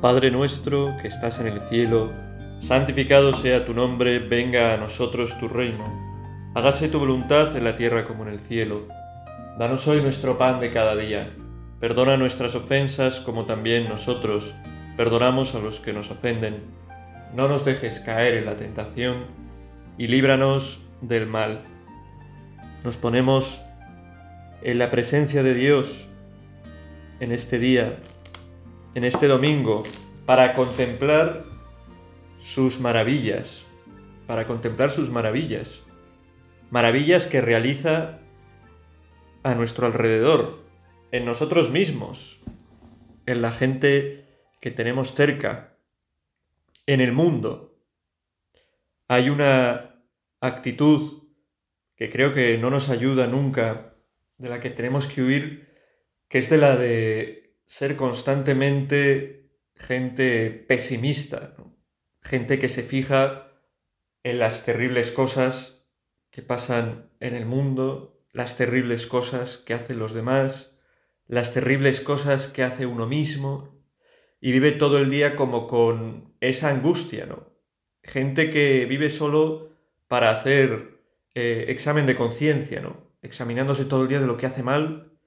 Padre nuestro que estás en el cielo, santificado sea tu nombre, venga a nosotros tu reino. Hágase tu voluntad en la tierra como en el cielo. Danos hoy nuestro pan de cada día. Perdona nuestras ofensas como también nosotros perdonamos a los que nos ofenden. No nos dejes caer en la tentación y líbranos del mal. Nos ponemos en la presencia de Dios en este día en este domingo para contemplar sus maravillas, para contemplar sus maravillas, maravillas que realiza a nuestro alrededor, en nosotros mismos, en la gente que tenemos cerca, en el mundo. Hay una actitud que creo que no nos ayuda nunca, de la que tenemos que huir, que es de la de ser constantemente gente pesimista, gente que se fija en las terribles cosas que pasan en el mundo, las terribles cosas que hacen los demás, las terribles cosas que hace uno mismo, y vive todo el día como con esa angustia, ¿no? Gente que vive solo para hacer eh, examen de conciencia, ¿no? Examinándose todo el día de lo que hace mal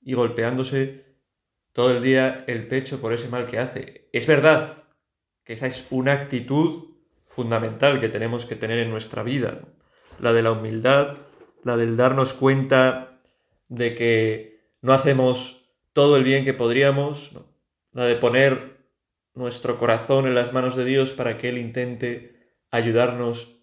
y golpeándose todo el día el pecho por ese mal que hace. Es verdad que esa es una actitud fundamental que tenemos que tener en nuestra vida, la de la humildad, la del darnos cuenta de que no hacemos todo el bien que podríamos, la de poner nuestro corazón en las manos de Dios para que Él intente ayudarnos,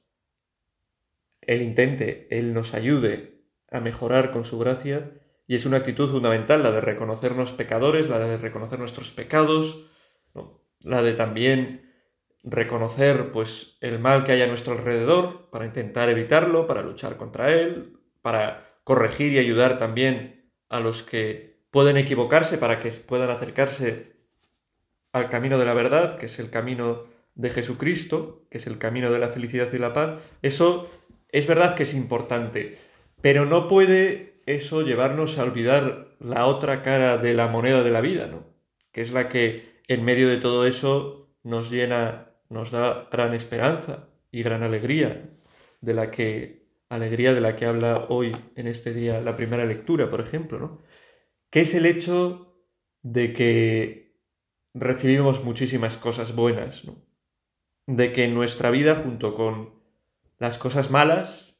Él intente, Él nos ayude a mejorar con su gracia y es una actitud fundamental la de reconocernos pecadores, la de reconocer nuestros pecados, la de también reconocer pues el mal que hay a nuestro alrededor para intentar evitarlo, para luchar contra él, para corregir y ayudar también a los que pueden equivocarse para que puedan acercarse al camino de la verdad, que es el camino de Jesucristo, que es el camino de la felicidad y la paz. Eso es verdad que es importante, pero no puede eso llevarnos a olvidar la otra cara de la moneda de la vida, ¿no? Que es la que en medio de todo eso nos llena, nos da gran esperanza y gran alegría, de la que alegría de la que habla hoy en este día la primera lectura, por ejemplo, ¿no? Que es el hecho de que recibimos muchísimas cosas buenas, ¿no? De que en nuestra vida, junto con las cosas malas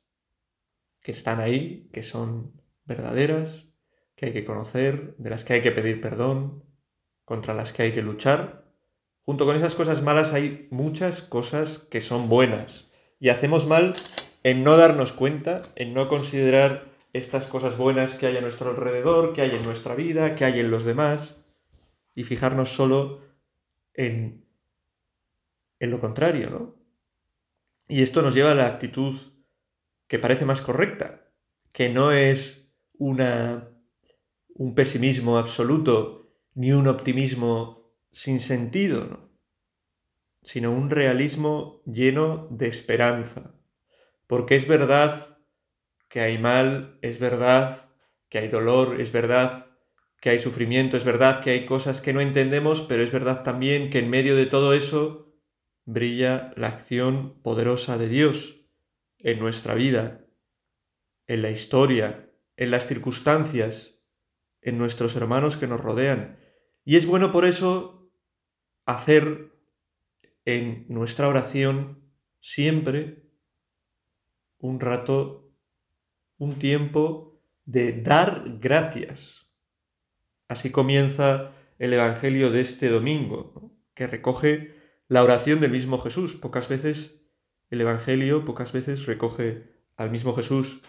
que están ahí, que son verdaderas, que hay que conocer, de las que hay que pedir perdón, contra las que hay que luchar. Junto con esas cosas malas hay muchas cosas que son buenas. Y hacemos mal en no darnos cuenta, en no considerar estas cosas buenas que hay a nuestro alrededor, que hay en nuestra vida, que hay en los demás, y fijarnos solo en, en lo contrario, ¿no? Y esto nos lleva a la actitud que parece más correcta, que no es una, un pesimismo absoluto ni un optimismo sin sentido, sino un realismo lleno de esperanza. Porque es verdad que hay mal, es verdad que hay dolor, es verdad que hay sufrimiento, es verdad que hay cosas que no entendemos, pero es verdad también que en medio de todo eso brilla la acción poderosa de Dios en nuestra vida, en la historia, en las circunstancias, en nuestros hermanos que nos rodean. Y es bueno por eso hacer en nuestra oración siempre un rato, un tiempo de dar gracias. Así comienza el Evangelio de este domingo, que recoge la oración del mismo Jesús. Pocas veces el Evangelio, pocas veces recoge al mismo Jesús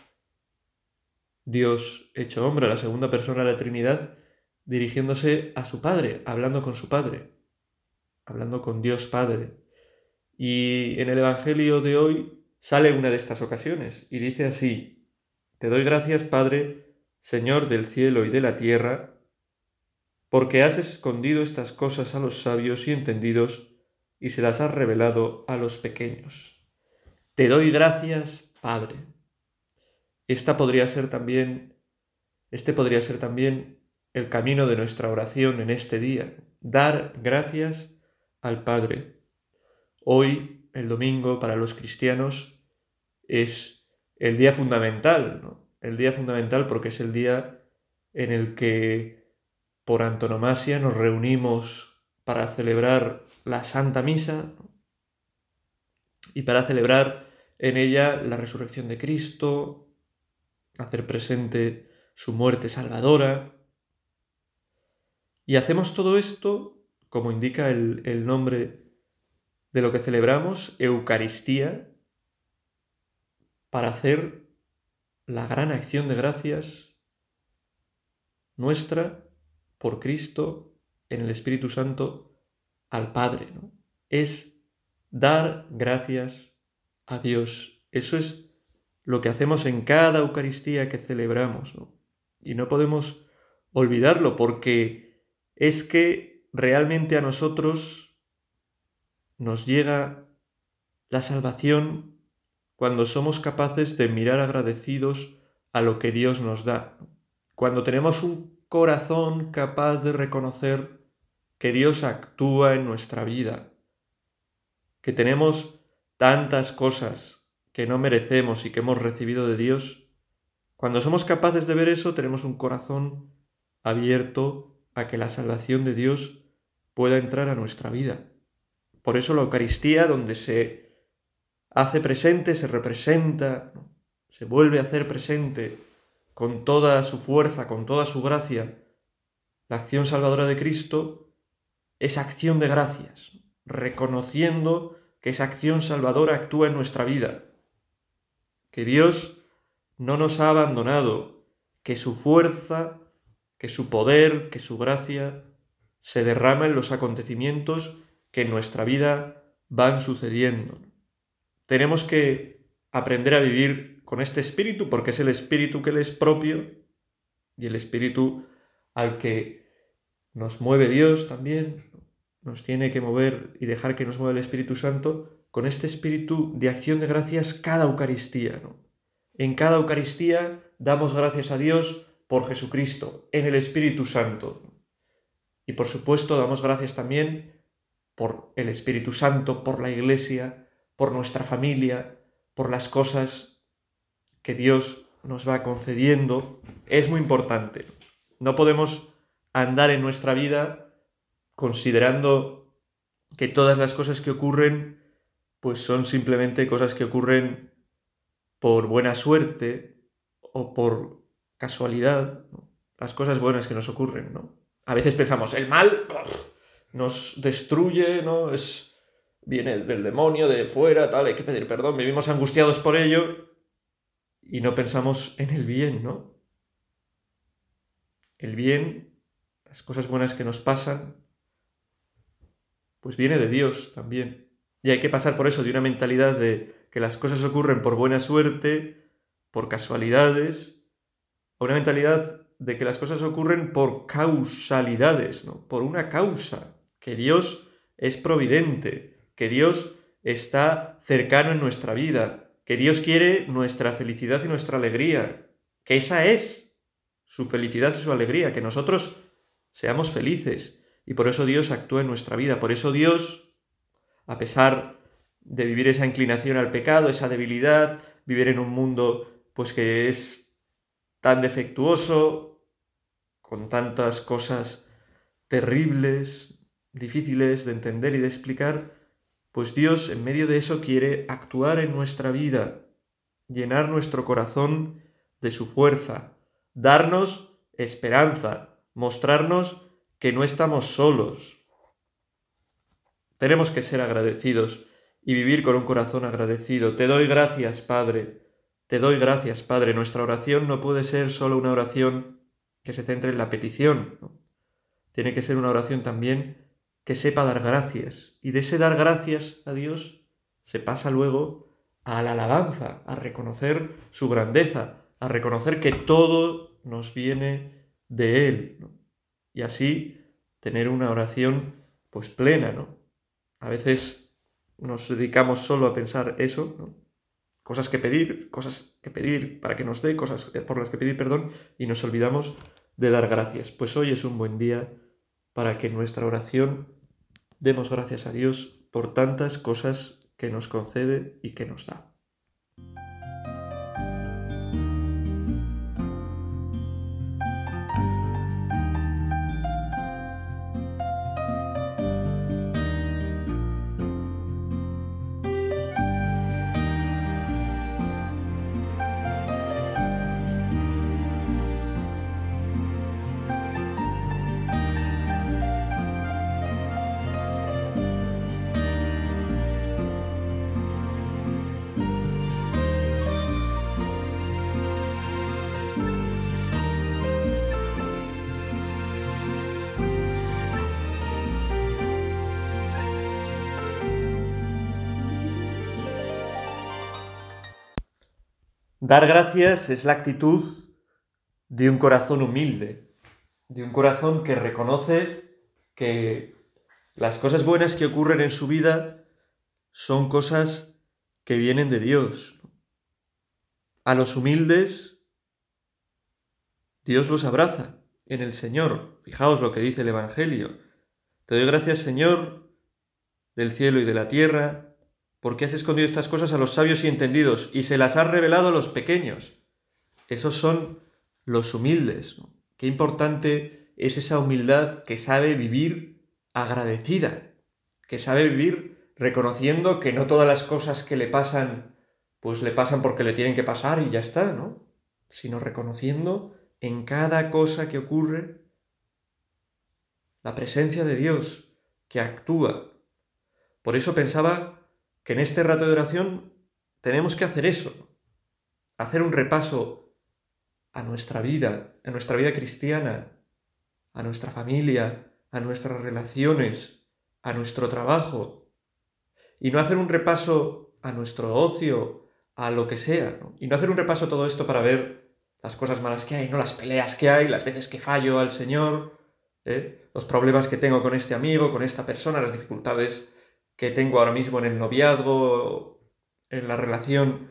Dios hecho hombre, la segunda persona de la Trinidad, dirigiéndose a su Padre, hablando con su Padre, hablando con Dios Padre. Y en el Evangelio de hoy sale una de estas ocasiones y dice así, Te doy gracias, Padre, Señor del cielo y de la tierra, porque has escondido estas cosas a los sabios y entendidos y se las has revelado a los pequeños. Te doy gracias, Padre. Esta podría ser también, este podría ser también el camino de nuestra oración en este día. dar gracias al Padre. Hoy, el domingo, para los cristianos, es el día fundamental, ¿no? El día fundamental porque es el día en el que, por antonomasia, nos reunimos para celebrar la Santa Misa y para celebrar en ella la resurrección de Cristo, hacer presente su muerte salvadora. Y hacemos todo esto, como indica el, nombre de lo que celebramos, Eucaristía, para hacer la gran acción de gracias nuestra por Cristo en el Espíritu Santo al Padre. Es dar gracias a Dios. Eso es lo que hacemos en cada Eucaristía que celebramos. Y no podemos olvidarlo porque es que realmente a nosotros nos llega la salvación cuando somos capaces de mirar agradecidos a lo que Dios nos da. Cuando tenemos un corazón capaz de reconocer que Dios actúa en nuestra vida, que tenemos tantas cosas que no merecemos y que hemos recibido de Dios, cuando somos capaces de ver eso tenemos un corazón abierto a que la salvación de Dios pueda entrar a nuestra vida. Por eso la Eucaristía, donde se hace presente, se representa, se vuelve a hacer presente con toda su fuerza, con toda su gracia, la acción salvadora de Cristo, es acción de gracias, reconociendo que esa acción salvadora actúa en nuestra vida, que Dios no nos ha abandonado, que su fuerza, que su poder, que su gracia se derrama en los acontecimientos que en nuestra vida van sucediendo. Tenemos que aprender a vivir con este espíritu porque es el espíritu que le es propio y el espíritu al que nos mueve Dios también, nos tiene que mover y dejar que nos mueva el Espíritu Santo con este espíritu de acción de gracias cada Eucaristía. En cada Eucaristía damos gracias a Dios por Jesucristo, en el Espíritu Santo. Y por supuesto damos gracias también por el Espíritu Santo, por la Iglesia, por nuestra familia, por las cosas que Dios nos va concediendo, es muy importante. No podemos andar en nuestra vida considerando que todas las cosas que ocurren pues son simplemente cosas que ocurren por buena suerte o por casualidad, las cosas buenas que nos ocurren, ¿no? A veces pensamos, el mal nos destruye, ¿no? Es viene del demonio, de fuera, tal, hay que pedir perdón, vivimos angustiados por ello y no pensamos en el bien, ¿no? El bien, las cosas buenas que nos pasan, pues viene de Dios también. Y hay que pasar por eso, de una mentalidad de que las cosas ocurren por buena suerte, por casualidades, a una mentalidad de que las cosas ocurren por causalidades, ¿no? Por una causa, que Dios es providente, que Dios está cercano en nuestra vida, que Dios quiere nuestra felicidad y nuestra alegría, que esa es su felicidad y su alegría, que nosotros seamos felices. Y por eso Dios actúa en nuestra vida, por eso Dios, a pesar de vivir esa inclinación al pecado, esa debilidad, vivir en un mundo pues que es tan defectuoso, con tantas cosas terribles, difíciles de entender y de explicar, pues Dios en medio de eso quiere actuar en nuestra vida, llenar nuestro corazón de su fuerza, darnos esperanza, mostrarnos que no estamos solos. Tenemos que ser agradecidos y vivir con un corazón agradecido. Te doy gracias, Padre. Te doy gracias, Padre. Nuestra oración no puede ser solo una oración que se centre en la petición. Tiene que ser una oración también que sepa dar gracias. Y de ese dar gracias a Dios se pasa luego a la alabanza, a reconocer su grandeza, a reconocer que todo nos viene de Él. Y así tener una oración pues plena, ¿no? A veces nos dedicamos solo a pensar eso, Cosas que pedir, cosas que pedir para que nos dé, cosas por las que pedir perdón, y nos olvidamos de dar gracias. Pues hoy es un buen día para que en nuestra oración demos gracias a Dios por tantas cosas que nos concede y que nos da. Dar gracias es la actitud de un corazón humilde, de un corazón que reconoce que las cosas buenas que ocurren en su vida son cosas que vienen de Dios. A los humildes Dios los abraza en el Señor. Fijaos lo que dice el Evangelio. Te doy gracias, Señor, del cielo y de la tierra, porque has escondido estas cosas a los sabios y entendidos y se las has revelado a los pequeños. Esos son los humildes. Qué importante es esa humildad que sabe vivir agradecida, que sabe vivir reconociendo que no todas las cosas que le pasan, pues le pasan porque le tienen que pasar y ya está, ¿no? Sino reconociendo en cada cosa que ocurre la presencia de Dios que actúa. Por eso pensaba que en este rato de oración tenemos que hacer eso, hacer un repaso a nuestra vida, a nuestra vida cristiana, a nuestra familia, a nuestras relaciones, a nuestro trabajo, y no hacer un repaso a nuestro ocio, a lo que sea, y no hacer un repaso todo esto para ver las cosas malas que hay, no las peleas que hay, las veces que fallo al Señor, ¿eh? los problemas que tengo con este amigo, con esta persona, las dificultades que tengo ahora mismo en el noviazgo, en la relación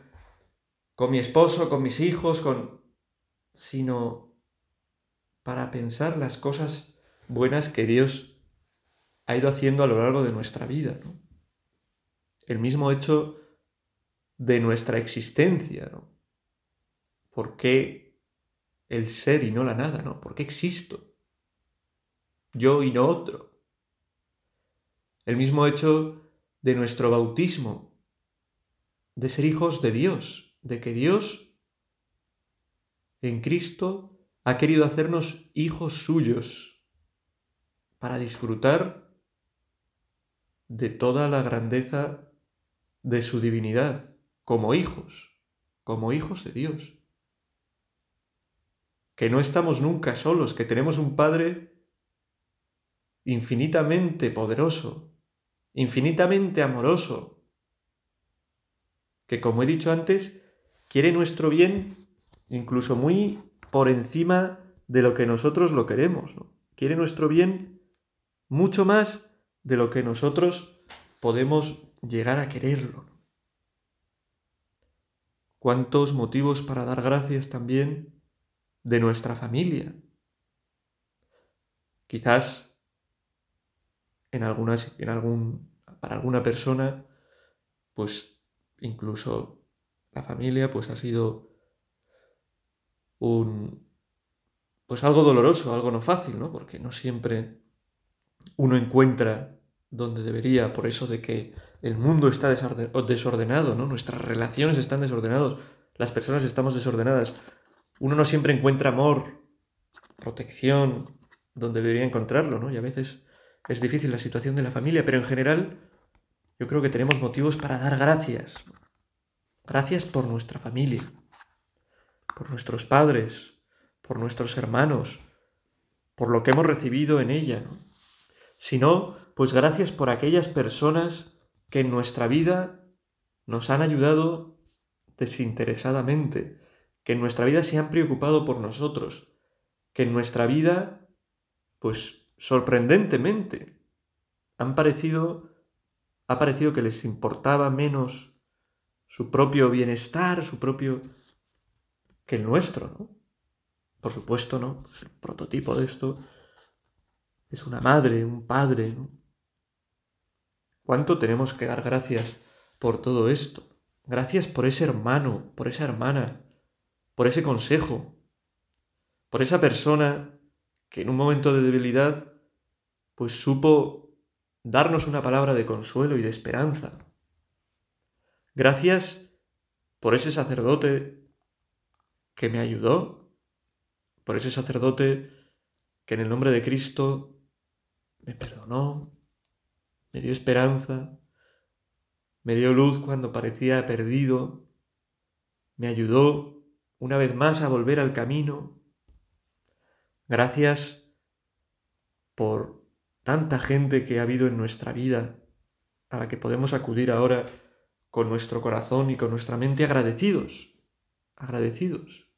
con mi esposo, con mis hijos, con... sino para pensar las cosas buenas que Dios ha ido haciendo a lo largo de nuestra vida. ¿no? El mismo hecho de nuestra existencia. ¿no? ¿Por qué el ser y no la nada? ¿no? ¿Por qué existo? Yo y no otro el mismo hecho de nuestro bautismo, de ser hijos de Dios, de que Dios en Cristo ha querido hacernos hijos suyos para disfrutar de toda la grandeza de su divinidad, como hijos, como hijos de Dios. Que no estamos nunca solos, que tenemos un Padre infinitamente poderoso, infinitamente amoroso, que como he dicho antes, quiere nuestro bien incluso muy por encima de lo que nosotros lo queremos. Quiere nuestro bien mucho más de lo que nosotros podemos llegar a quererlo. ¿Cuántos motivos para dar gracias también de nuestra familia? Quizás en algunas, en algún, para alguna persona, pues incluso la familia, pues ha sido un, pues algo doloroso, algo no fácil, ¿no? Porque no siempre uno encuentra donde debería, por eso de que el mundo está desordenado, ¿no? Nuestras relaciones están desordenadas, las personas estamos desordenadas. Uno no siempre encuentra amor, protección, donde debería encontrarlo, ¿no? Y a veces es difícil la situación de la familia, pero en general yo creo que tenemos motivos para dar gracias. Gracias por nuestra familia, por nuestros padres, por nuestros hermanos, por lo que hemos recibido en ella. ¿no? Si no, pues gracias por aquellas personas que en nuestra vida nos han ayudado desinteresadamente, que en nuestra vida se han preocupado por nosotros, que en nuestra vida, pues sorprendentemente, han parecido, ha parecido que les importaba menos su propio bienestar, su propio, que el nuestro, ¿no? Por supuesto, ¿no? el prototipo de esto, es una madre, un padre. ¿Cuánto tenemos que dar gracias por todo esto? Gracias por ese hermano, por esa hermana, por ese consejo, por esa persona que en un momento de debilidad pues supo darnos una palabra de consuelo y de esperanza. Gracias por ese sacerdote que me ayudó, por ese sacerdote que en el nombre de Cristo me perdonó, me dio esperanza, me dio luz cuando parecía perdido, me ayudó una vez más a volver al camino. Gracias por tanta gente que ha habido en nuestra vida, a la que podemos acudir ahora con nuestro corazón y con nuestra mente agradecidos, agradecidos.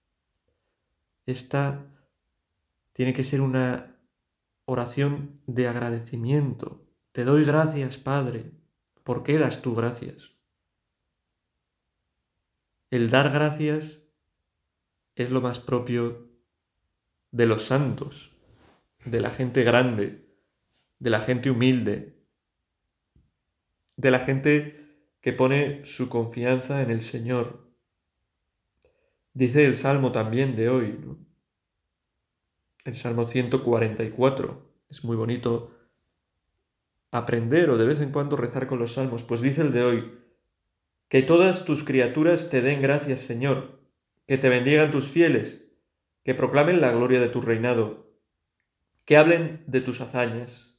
Esta tiene que ser una oración de agradecimiento. Te doy gracias, Padre. ¿Por qué das tú gracias? El dar gracias es lo más propio de los santos, de la gente grande, de la gente humilde, de la gente que pone su confianza en el Señor. Dice el Salmo también de hoy, el Salmo 144. Es muy bonito aprender o de vez en cuando rezar con los salmos, pues dice el de hoy, que todas tus criaturas te den gracias, Señor, que te bendigan tus fieles, que proclamen la gloria de tu reinado, que hablen de tus hazañas,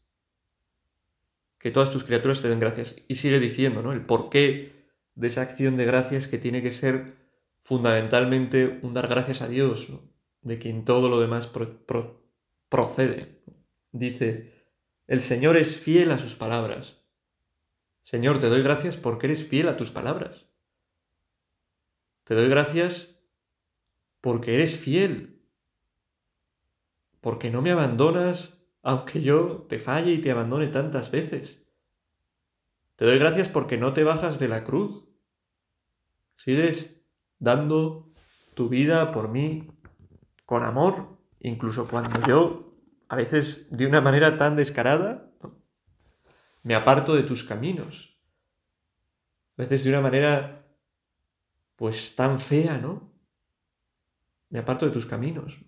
que todas tus criaturas te den gracias. Y sigue diciendo, ¿no? El porqué de esa acción de gracias que tiene que ser fundamentalmente un dar gracias a Dios, de quien todo lo demás procede. Dice, el Señor es fiel a sus palabras. Señor, te doy gracias porque eres fiel a tus palabras. Te doy gracias porque eres fiel, porque no me abandonas aunque yo te falle y te abandone tantas veces. Te doy gracias porque no te bajas de la cruz. Sigues dando tu vida por mí con amor, incluso cuando yo, a veces de una manera tan descarada, me aparto de tus caminos. A veces de una manera, pues tan fea, ¿no? Me aparto de tus caminos.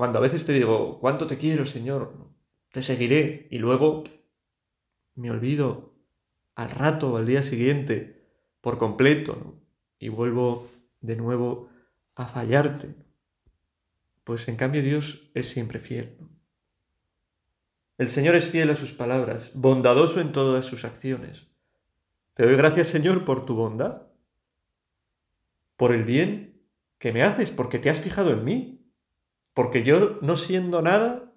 Cuando a veces te digo, ¿cuánto te quiero, Señor? Te seguiré y luego me olvido al rato o al día siguiente por completo y vuelvo de nuevo a fallarte. Pues en cambio Dios es siempre fiel. El Señor es fiel a sus palabras, bondadoso en todas sus acciones. Te doy gracias, Señor, por tu bondad, por el bien que me haces, porque te has fijado en mí, porque yo, no siendo nada,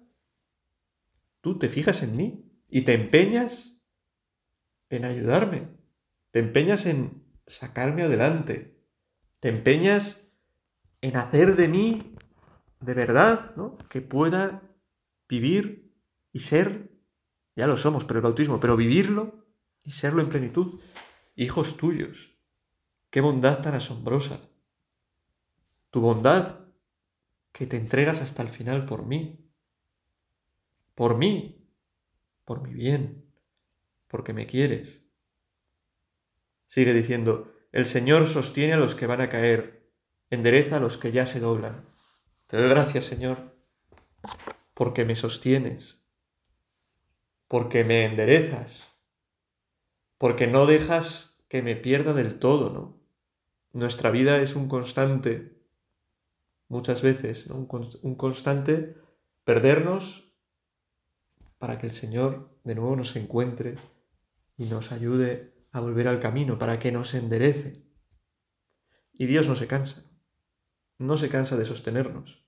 tú te fijas en mí y te empeñas en ayudarme, te empeñas en sacarme adelante, te empeñas en hacer de mí de verdad, ¿no? Que pueda vivir y ser, ya lo somos, pero el bautismo, pero vivirlo y serlo en plenitud, hijos tuyos. Qué bondad tan asombrosa. Tu bondad que te entregas hasta el final por mí. Por mí, por mi bien, porque me quieres. Sigue diciendo, el Señor sostiene a los que van a caer, endereza a los que ya se doblan. Te doy gracias, Señor, porque me sostienes, porque me enderezas, porque no dejas que me pierda del todo, ¿no? Nuestra vida es un constante, muchas veces, un, constante perdernos para que el Señor de nuevo nos encuentre y nos ayude a volver al camino, para que nos enderece. Y Dios no se cansa no se cansa de sostenernos,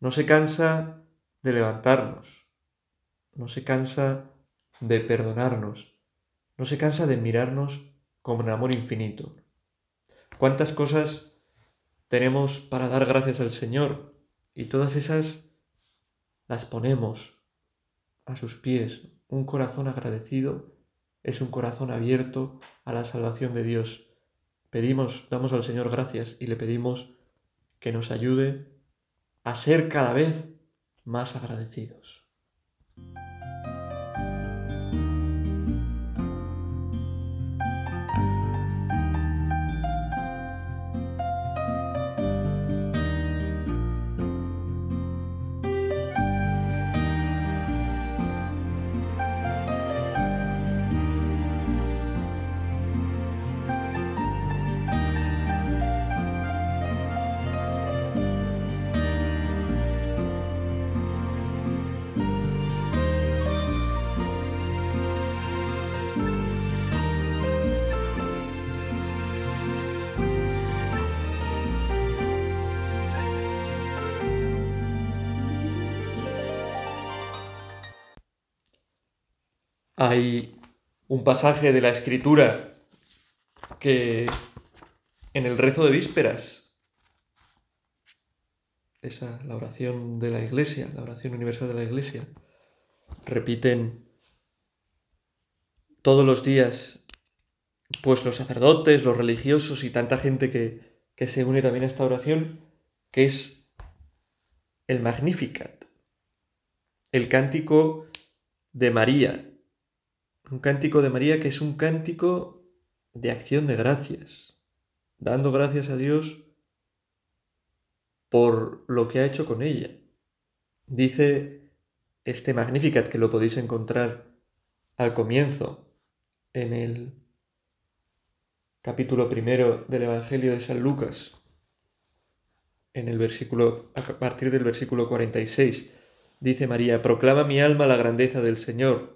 no se cansa de levantarnos, no se cansa de perdonarnos, no se cansa de mirarnos con amor infinito. ¿Cuántas cosas tenemos para dar gracias al Señor? Y todas esas las ponemos a sus pies. Un corazón agradecido es un corazón abierto a la salvación de Dios pedimos, damos al Señor gracias y le pedimos que nos ayude a ser cada vez más agradecidos. Hay un pasaje de la escritura que en el rezo de vísperas, esa, la oración de la iglesia, la oración universal de la iglesia, repiten todos los días, pues los sacerdotes, los religiosos y tanta gente que, que se une también a esta oración, que es el Magnificat, el cántico de María, un cántico de María que es un cántico de acción de gracias, dando gracias a Dios por lo que ha hecho con ella. Dice este Magnificat que lo podéis encontrar al comienzo en el capítulo primero del Evangelio de San Lucas, en el versículo, a partir del versículo 46, dice María, proclama mi alma la grandeza del Señor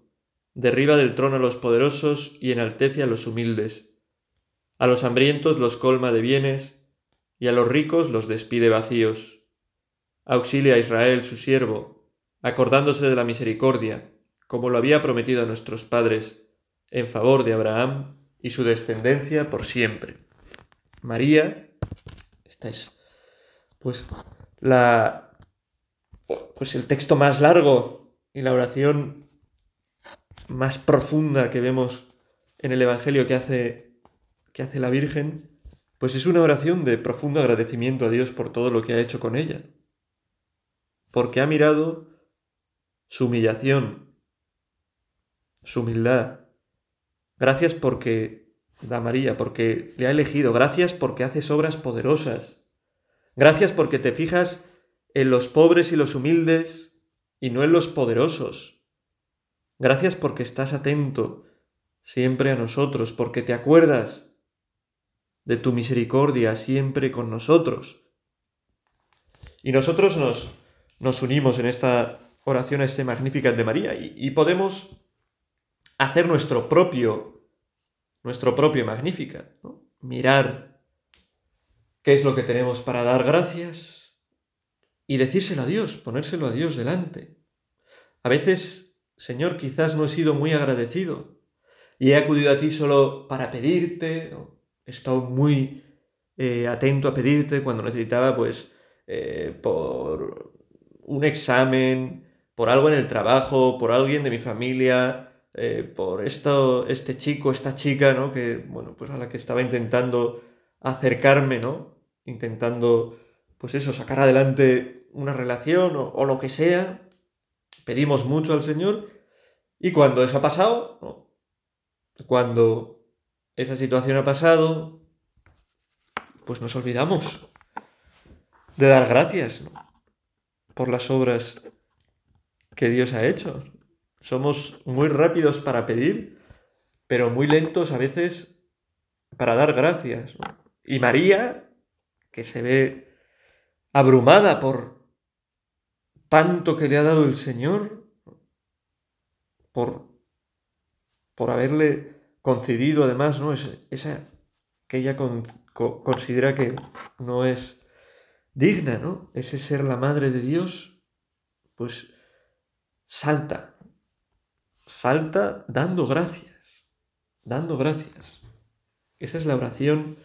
derriba del trono a los poderosos y enaltece a los humildes. A los hambrientos los colma de bienes, y a los ricos los despide vacíos. Auxilia a Israel su siervo, acordándose de la misericordia, como lo había prometido a nuestros padres, en favor de Abraham y su descendencia por siempre. María, esta es pues la pues el texto más largo y la oración más profunda que vemos en el Evangelio que hace, que hace la Virgen, pues es una oración de profundo agradecimiento a Dios por todo lo que ha hecho con ella. Porque ha mirado su humillación, su humildad. Gracias porque da María, porque le ha elegido. Gracias porque haces obras poderosas. Gracias porque te fijas en los pobres y los humildes y no en los poderosos. Gracias porque estás atento siempre a nosotros, porque te acuerdas de tu misericordia siempre con nosotros. Y nosotros nos, nos unimos en esta oración a este Magnificat de María y, podemos hacer nuestro propio, nuestro propio Magnificat, mirar qué es lo que tenemos para dar gracias y decírselo a Dios, ponérselo a Dios delante. A veces Señor, quizás no he sido muy agradecido y he acudido a ti solo para pedirte, he estado muy eh, atento a pedirte cuando necesitaba, pues, eh, por un examen, por algo en el trabajo, por alguien de mi familia, eh, por esto, este chico, esta chica, ¿no? Que, bueno, pues a la que estaba intentando acercarme, ¿no? Intentando, pues eso, sacar adelante una relación o, o lo que sea, pedimos mucho al Señor y cuando eso ha pasado, cuando esa situación ha pasado, pues nos olvidamos de dar gracias por las obras que Dios ha hecho. Somos muy rápidos para pedir, pero muy lentos a veces para dar gracias. Y María, que se ve abrumada por tanto que le ha dado el Señor por, por haberle concedido además ¿no? esa que ella considera que no es digna, ¿no? Ese ser la madre de Dios, pues salta, salta dando gracias, dando gracias. Esa es la oración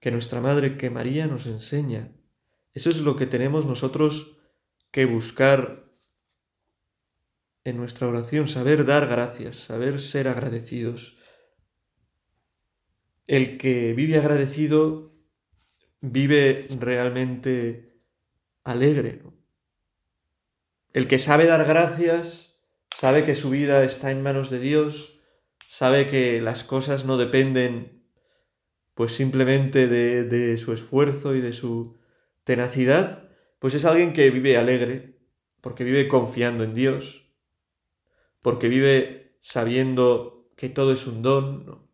que nuestra Madre, que María nos enseña. Eso es lo que tenemos nosotros que buscar en nuestra oración, saber dar gracias, saber ser agradecidos. El que vive agradecido vive realmente alegre. El que sabe dar gracias, sabe que su vida está en manos de Dios, sabe que las cosas no dependen pues simplemente de, de su esfuerzo y de su tenacidad, pues es alguien que vive alegre, porque vive confiando en Dios, porque vive sabiendo que todo es un don,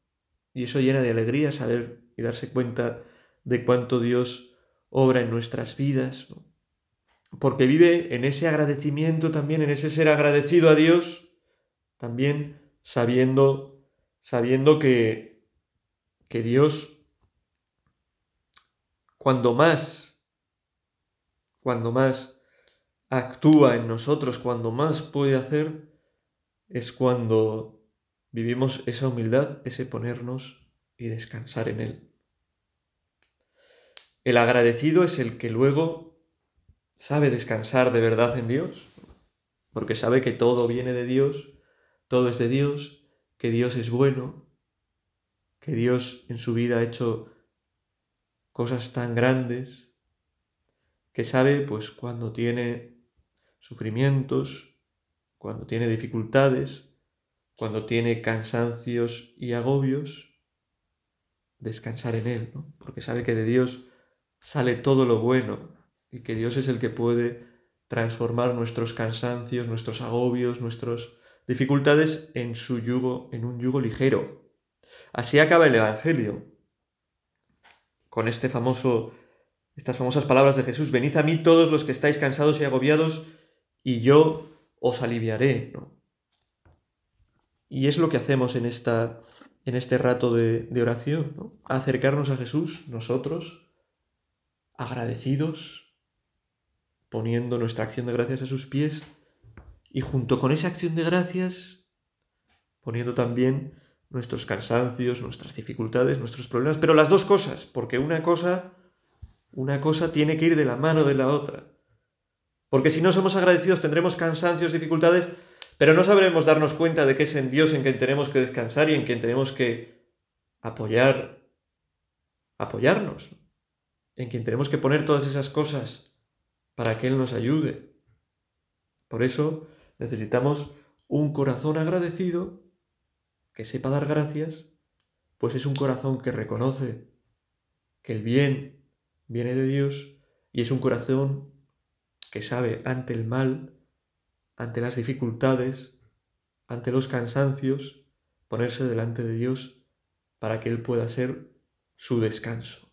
y eso llena de alegría saber y darse cuenta de cuánto Dios obra en nuestras vidas, porque vive en ese agradecimiento también, en ese ser agradecido a Dios, también sabiendo, sabiendo que, que Dios, cuando más, cuando más actúa en nosotros, cuando más puede hacer, es cuando vivimos esa humildad, ese ponernos y descansar en Él. El agradecido es el que luego sabe descansar de verdad en Dios, porque sabe que todo viene de Dios, todo es de Dios, que Dios es bueno, que Dios en su vida ha hecho cosas tan grandes, que sabe pues cuando tiene sufrimientos, cuando tiene dificultades, cuando tiene cansancios y agobios, descansar en Él, ¿no? porque sabe que de Dios sale todo lo bueno y que Dios es el que puede transformar nuestros cansancios, nuestros agobios, nuestras dificultades en su yugo, en un yugo ligero. Así acaba el Evangelio. Con este famoso, estas famosas palabras de Jesús, venid a mí todos los que estáis cansados y agobiados, y yo os aliviaré. Y es lo que hacemos en, esta, en este rato de, oración, acercarnos a Jesús, nosotros, agradecidos, poniendo nuestra acción de gracias a sus pies, y junto con esa acción de gracias, poniendo también nuestros cansancios, nuestras dificultades, nuestros problemas, pero las dos cosas, porque una cosa, una cosa tiene que ir de la mano de la otra. Porque si no somos agradecidos tendremos cansancios, dificultades, pero no sabremos darnos cuenta de que es en Dios en quien tenemos que descansar y en quien tenemos que apoyar, apoyarnos, en quien tenemos que poner todas esas cosas para que Él nos ayude. Por eso necesitamos un corazón agradecido que sepa dar gracias, pues es un corazón que reconoce que el bien viene de Dios y es un corazón que sabe ante el mal, ante las dificultades, ante los cansancios, ponerse delante de Dios para que Él pueda ser su descanso.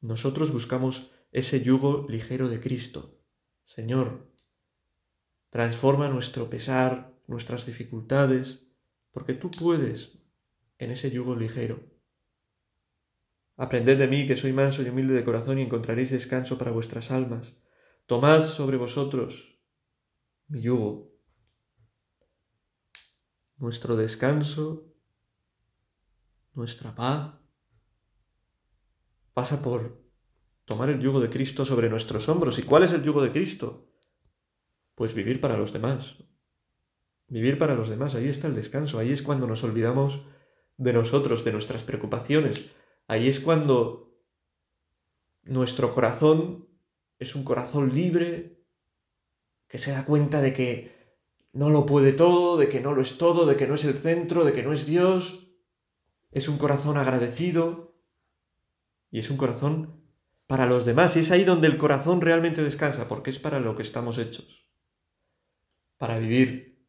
Nosotros buscamos ese yugo ligero de Cristo. Señor, transforma nuestro pesar, nuestras dificultades, porque tú puedes en ese yugo ligero. Aprended de mí que soy manso y humilde de corazón y encontraréis descanso para vuestras almas Tomad sobre vosotros mi yugo. Nuestro descanso, nuestra paz, pasa por tomar el yugo de Cristo sobre nuestros hombros. ¿Y cuál es el yugo de Cristo? Pues vivir para los demás. Vivir para los demás, ahí está el descanso, ahí es cuando nos olvidamos de nosotros, de nuestras preocupaciones, ahí es cuando nuestro corazón es un corazón libre, que se da cuenta de que no lo puede todo, de que no lo es todo, de que no es el centro, de que no es Dios. Es un corazón agradecido y es un corazón para los demás. Y es ahí donde el corazón realmente descansa, porque es para lo que estamos hechos. Para vivir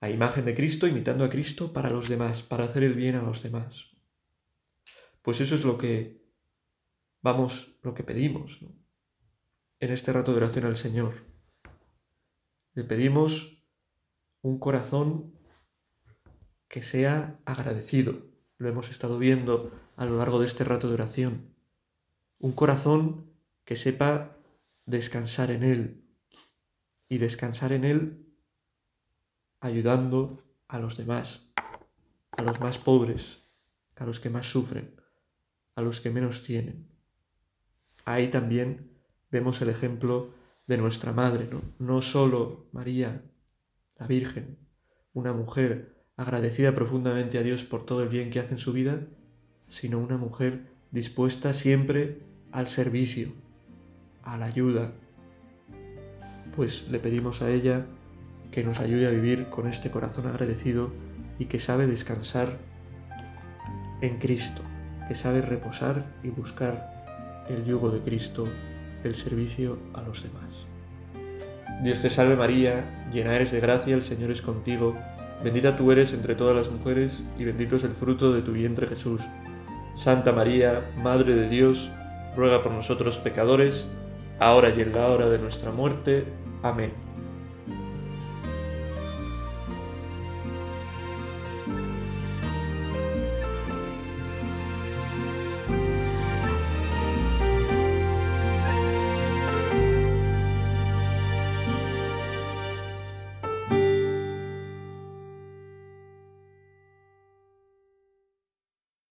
a imagen de Cristo, imitando a Cristo para los demás, para hacer el bien a los demás. Pues eso es lo que vamos, lo que pedimos. en este rato de oración al Señor. Le pedimos un corazón que sea agradecido. Lo hemos estado viendo a lo largo de este rato de oración. Un corazón que sepa descansar en Él. Y descansar en Él ayudando a los demás, a los más pobres, a los que más sufren, a los que menos tienen. Ahí también vemos el ejemplo de nuestra Madre, ¿no? No solo María, la Virgen, una mujer agradecida profundamente a Dios por todo el bien que hace en su vida, sino una mujer dispuesta siempre al servicio, a la ayuda. Pues le pedimos a ella que nos ayude a vivir con este corazón agradecido y que sabe descansar en Cristo, que sabe reposar y buscar el yugo de Cristo, el servicio a los demás. Dios te salve María, llena eres de gracia, el Señor es contigo, bendita tú eres entre todas las mujeres y bendito es el fruto de tu vientre Jesús. Santa María, Madre de Dios, ruega por nosotros pecadores, ahora y en la hora de nuestra muerte. Amén.